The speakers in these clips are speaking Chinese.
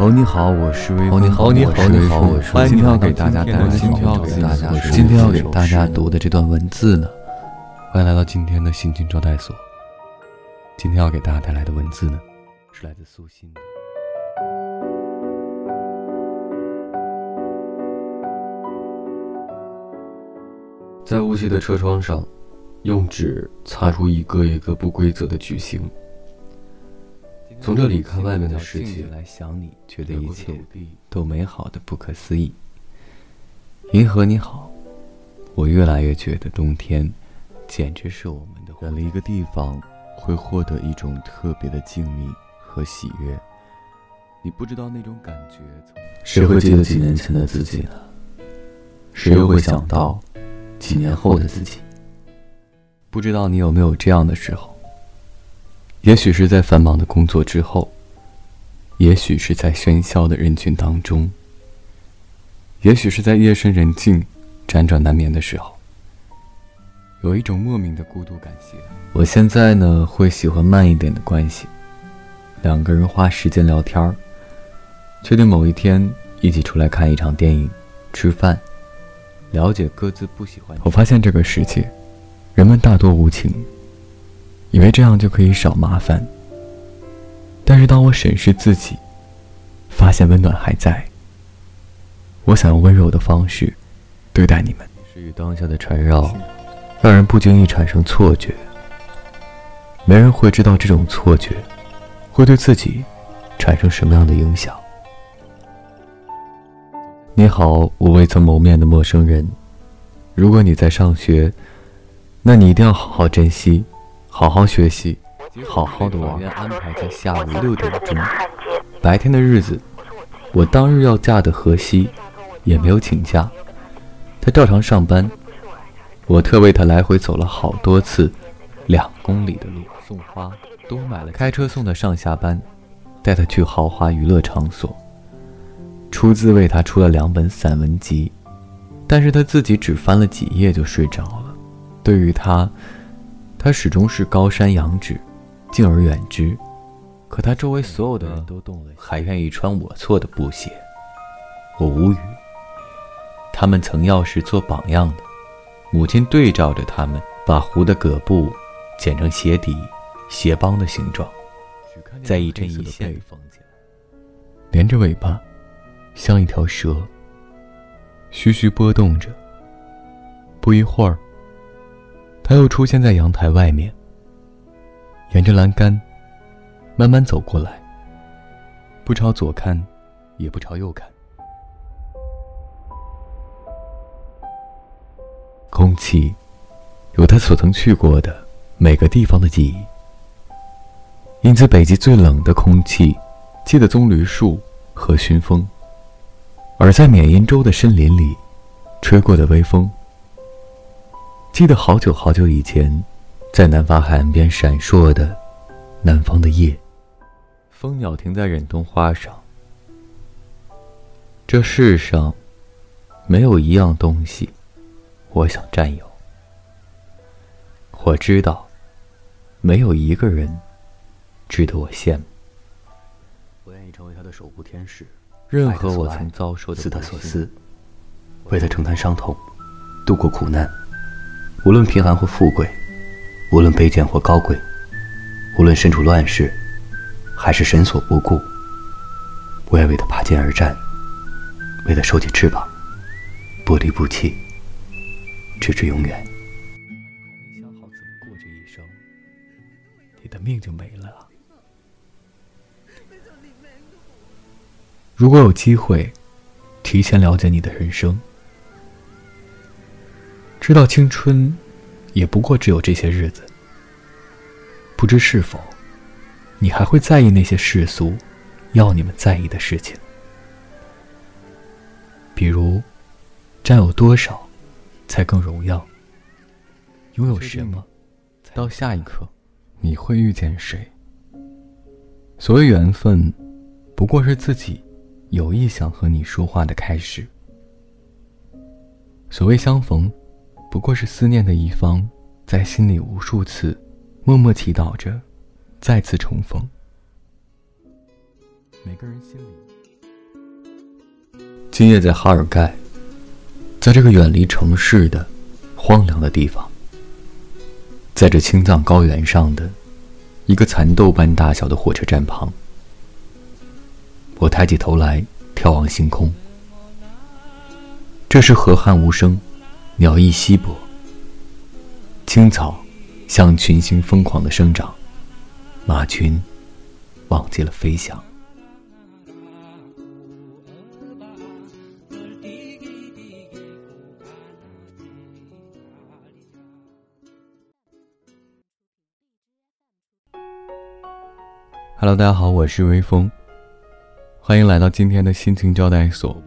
哦，你好，我是微风。你好，你好，你好，我是今天要给大家带来今天要给大家今天要给大家读的这段文字呢，欢迎来到今天的心情招待所。今天要给大家带来的文字呢，是来自苏欣的。在雾气的车窗上，用纸擦出一个一个不规则的矩形。从这里看外面的世界，来想你，觉得一切都美好的不可思议。银河你好，我越来越觉得冬天简直是我们的。远离一个地方，会获得一种特别的静谧和喜悦。你不知道那种感觉。谁会记得几年前的自己呢？谁又会想到几年后的自己？不知道你有没有这样的时候？也许是在繁忙的工作之后，也许是在喧嚣的人群当中，也许是在夜深人静、辗转难眠的时候，有一种莫名的孤独感袭来。我现在呢，会喜欢慢一点的关系，两个人花时间聊天儿，确定某一天一起出来看一场电影、吃饭，了解各自不喜欢。我发现这个世界，人们大多无情。以为这样就可以少麻烦，但是当我审视自己，发现温暖还在。我想用温柔的方式对待你们。是与当下的缠绕，让人不经意产生错觉。没人会知道这种错觉会对自己产生什么样的影响。你好，我未曾谋面的陌生人。如果你在上学，那你一定要好好珍惜。好好学习，好好的玩。安排在下午六点钟。白天的日子，我当日要嫁的河西也没有请假，他照常上班。我特为他来回走了好多次，两公里的路，送花都买了，开车送他上下班，带他去豪华娱乐场所，出资为他出了两本散文集，但是他自己只翻了几页就睡着了。对于他。他始终是高山仰止，敬而远之。可他周围所有的人都动了，还愿意穿我做的布鞋，我无语。他们曾要是做榜样的，母亲对照着他们，把湖的葛布剪成鞋底、鞋帮的形状，再一针一线连着尾巴，像一条蛇，徐徐波动着。不一会儿。他又出现在阳台外面，沿着栏杆慢慢走过来，不朝左看，也不朝右看。空气有他所曾去过的每个地方的记忆，因此北极最冷的空气记得棕榈树和熏风，而在缅因州的森林里吹过的微风。记得好久好久以前，在南方海岸边闪烁的南方的夜，蜂鸟停在忍冬花上。这世上没有一样东西，我想占有。我知道，没有一个人值得我羡慕。我愿意成为他的守护天使，任何我曾遭受的，似他所思，为他承担伤痛，度过苦难。无论贫寒或富贵，无论卑贱或高贵，无论身处乱世，还是神所不顾，我要为他拔剑而战，为他收起翅膀，不离不弃，直至永远。没想好怎么过这一生，你的命就没了。如果有机会，提前了解你的人生。知道青春，也不过只有这些日子。不知是否，你还会在意那些世俗要你们在意的事情？比如，占有多少才更荣耀？拥有什么？到下一刻，你会遇见谁？所谓缘分，不过是自己有意想和你说话的开始。所谓相逢。不过是思念的一方，在心里无数次默默祈祷着，再次重逢。每个人心里今夜在哈尔盖，在这个远离城市的荒凉的地方，在这青藏高原上的一个蚕豆般大小的火车站旁，我抬起头来眺望星空。这时河汉无声，鸟翼稀薄，青草像群星疯狂的生长，马群忘记了飞翔。Hello，大家好，我是微风，欢迎来到今天的心情招待所。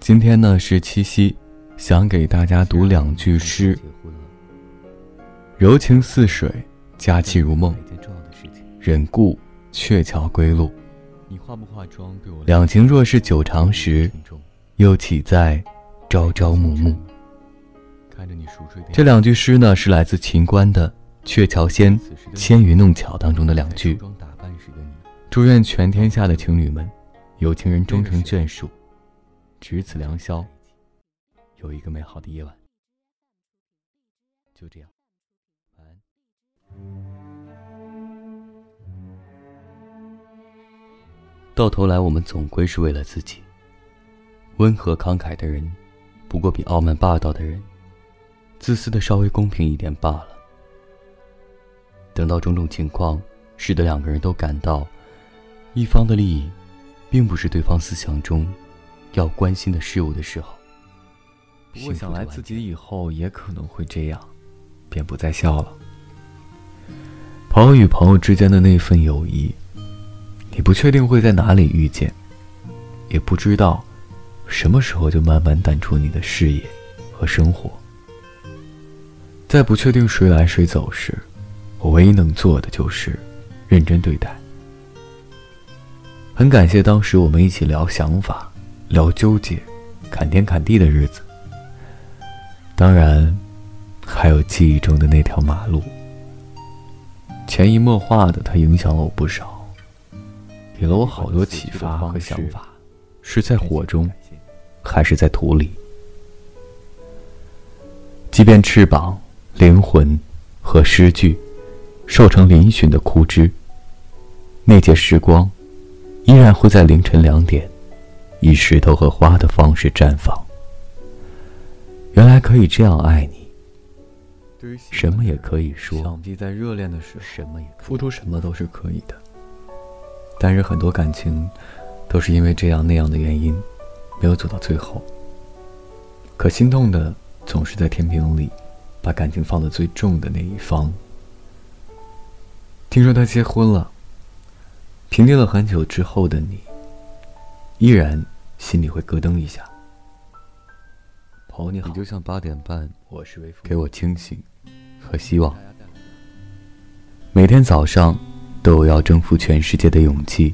今天呢是七夕，想给大家读两句诗：柔情似水，佳期如梦，忍顾鹊桥归路。两情若是久长时，又岂在朝朝暮暮？这两句诗呢是来自秦观的《鹊桥仙》《纤云弄巧》当中的两句。祝愿全天下的情侣们，有情人终成眷属，值此良宵，有一个美好的夜晚。就这样，晚安。到头来，我们总归是为了自己。温和慷慨的人，不过比傲慢霸道的人，自私的稍微公平一点罢了。等到种种情况使得两个人都感到。一方的利益，并不是对方思想中要关心的事物的时候。不过想来自己以后也可能会这样，便不再笑了。朋友与朋友之间的那份友谊，你不确定会在哪里遇见，也不知道什么时候就慢慢淡出你的视野和生活。在不确定谁来谁走时，我唯一能做的就是认真对待。很感谢当时我们一起聊想法、聊纠结、侃天侃地的日子。当然，还有记忆中的那条马路，潜移默化的，它影响了我不少，给了我好多启发和想法。是在火中，还是在土里？即便翅膀、灵魂和诗句瘦成嶙峋的枯枝，那节时光。依然会在凌晨两点，以石头和花的方式绽放。原来可以这样爱你，什么也可以说。想必在热恋的时候，什么也付出，什么都是可以的。但是很多感情，都是因为这样那样的原因，没有走到最后。可心痛的总是在天平里，把感情放得最重的那一方。听说他结婚了。平静了很久之后的你，依然心里会咯噔一下。朋友你好，你就像八点半，我是微风，给我清醒和希望。每天早上都有要征服全世界的勇气，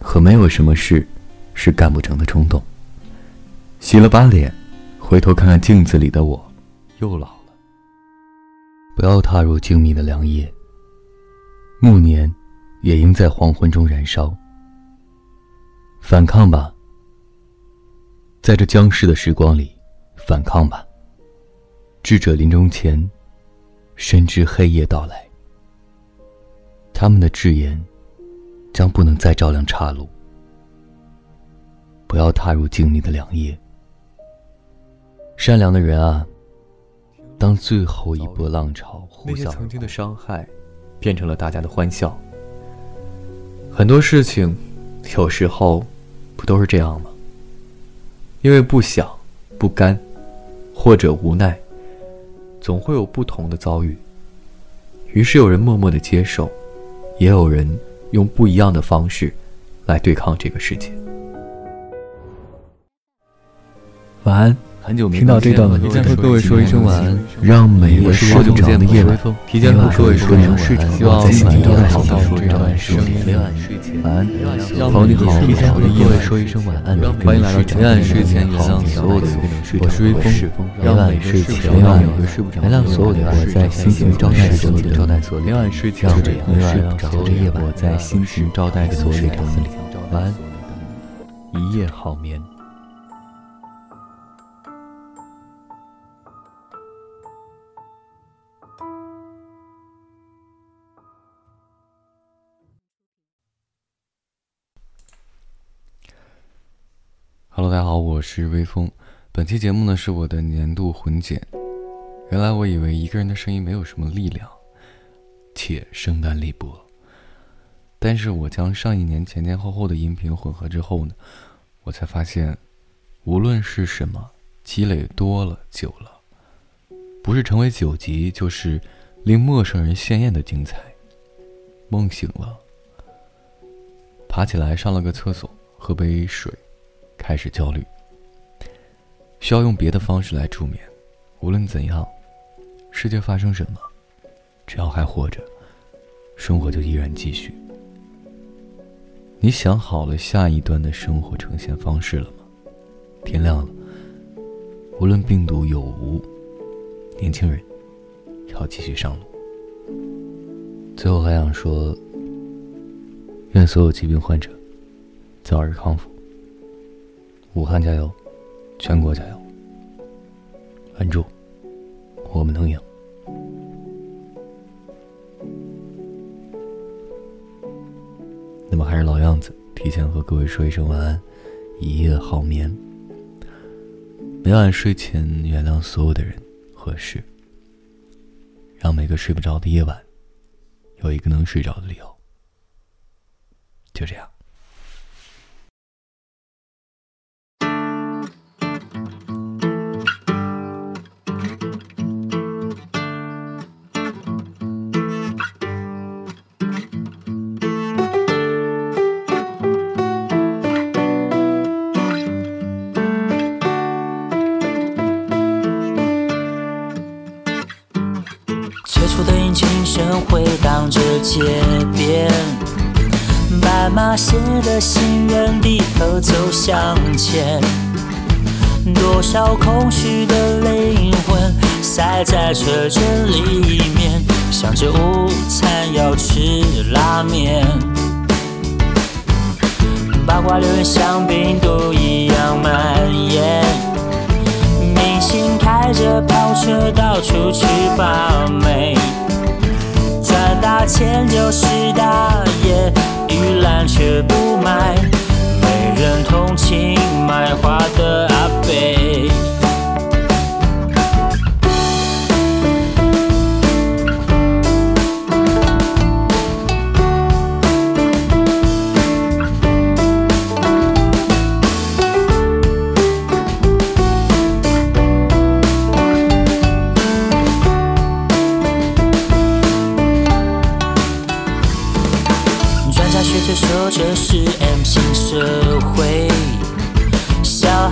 和没有什么事是干不成的冲动。洗了把脸，回头看看镜子里的我，又老了。不要踏入静谧的凉夜，暮年。也应在黄昏中燃烧。反抗吧，在这僵尸的时光里，反抗吧。智者临终前，深知黑夜到来，他们的誓言将不能再照亮岔路。不要踏入静谧的良夜。善良的人啊，当最后一波浪潮呼啸曾经的伤害，变成了大家的欢笑。很多事情，有时候不都是这样吗？因为不想、不甘，或者无奈，总会有不同的遭遇。于是有人默默的接受，也有人用不一样的方式来对抗这个世界。晚安。很久没听到这段文，提前和各位说一声晚安，让每一个好久不见的夜晚，提前和各位说一声晚安，希望每晚都好好睡着，每晚睡前晚安，朋友你好，提前和各位说一声晚安，欢迎来到每晚睡前原谅所有的我，我是微风，每晚睡前每晚原谅所有的我在心情招待所里的招待所，每晚睡前每晚所有的夜晚我在心情招待所里的晚安，一夜好眠。Hello，大家好，我是微风。本期节目呢是我的年度混剪。原来我以为一个人的声音没有什么力量，且声单力薄。但是我将上一年前前后后的音频混合之后呢，我才发现，无论是什么，积累多了久了，不是成为九级，就是令陌生人鲜艳的精彩。梦醒了，爬起来上了个厕所，喝杯水。开始焦虑，需要用别的方式来助眠。无论怎样，世界发生什么，只要还活着，生活就依然继续。你想好了下一段的生活呈现方式了吗？天亮了，无论病毒有无，年轻人要继续上路。最后还想说，愿所有疾病患者早日康复。武汉加油，全国加油！稳住，我们能赢。那么还是老样子，提前和各位说一声晚安，一夜好眠。每晚睡前原谅所有的人和事，让每个睡不着的夜晚有一个能睡着的理由。就这样。街边，斑马线的行人低头走向前，多少空虚的灵魂塞在车阵里面，想着午餐要吃拉面，八卦流言像病毒一样蔓延，明星开着跑车到处去把妹。花钱就是大爷，玉兰却不卖，没人同情卖花的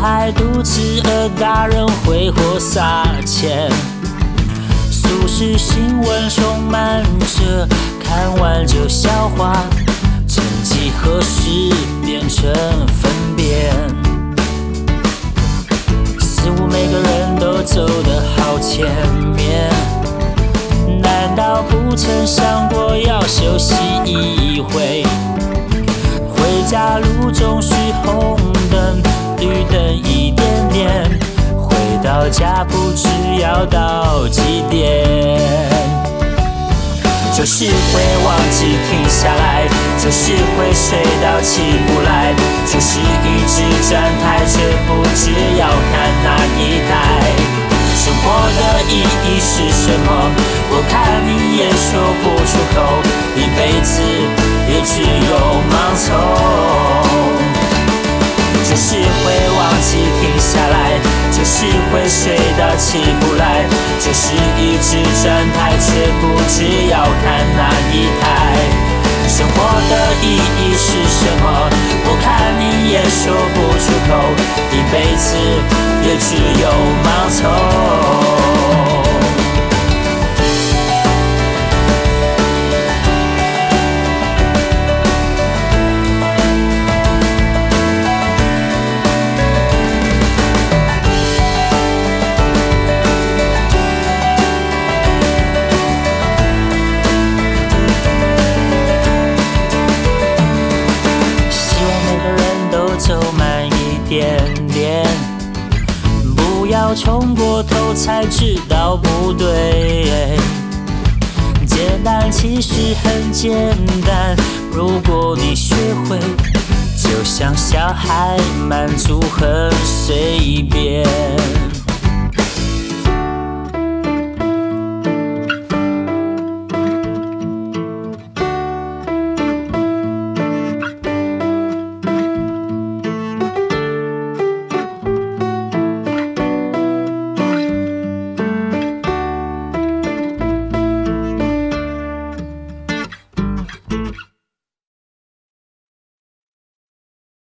爱肚子饿，大人挥霍撒钱，俗世新闻充满着看完就消化，曾几何时变成粪便，似乎每个人都走得好前面，难道不曾想过要休息一回？回家路总是红灯到家不知要到几点。就是会忘记停下来，就是会睡到起不来，就是一直站台却不知要看哪一台。生活的意义是什么？我看你也说不出口，一辈子也只有盲从。就是来，就是会睡到起不来，这是一直站台却不知要看哪一台。生活的意义是什么？我看你也说不出口，一辈子也只有盲从。简单，如果你学会，就像小孩满足很随便。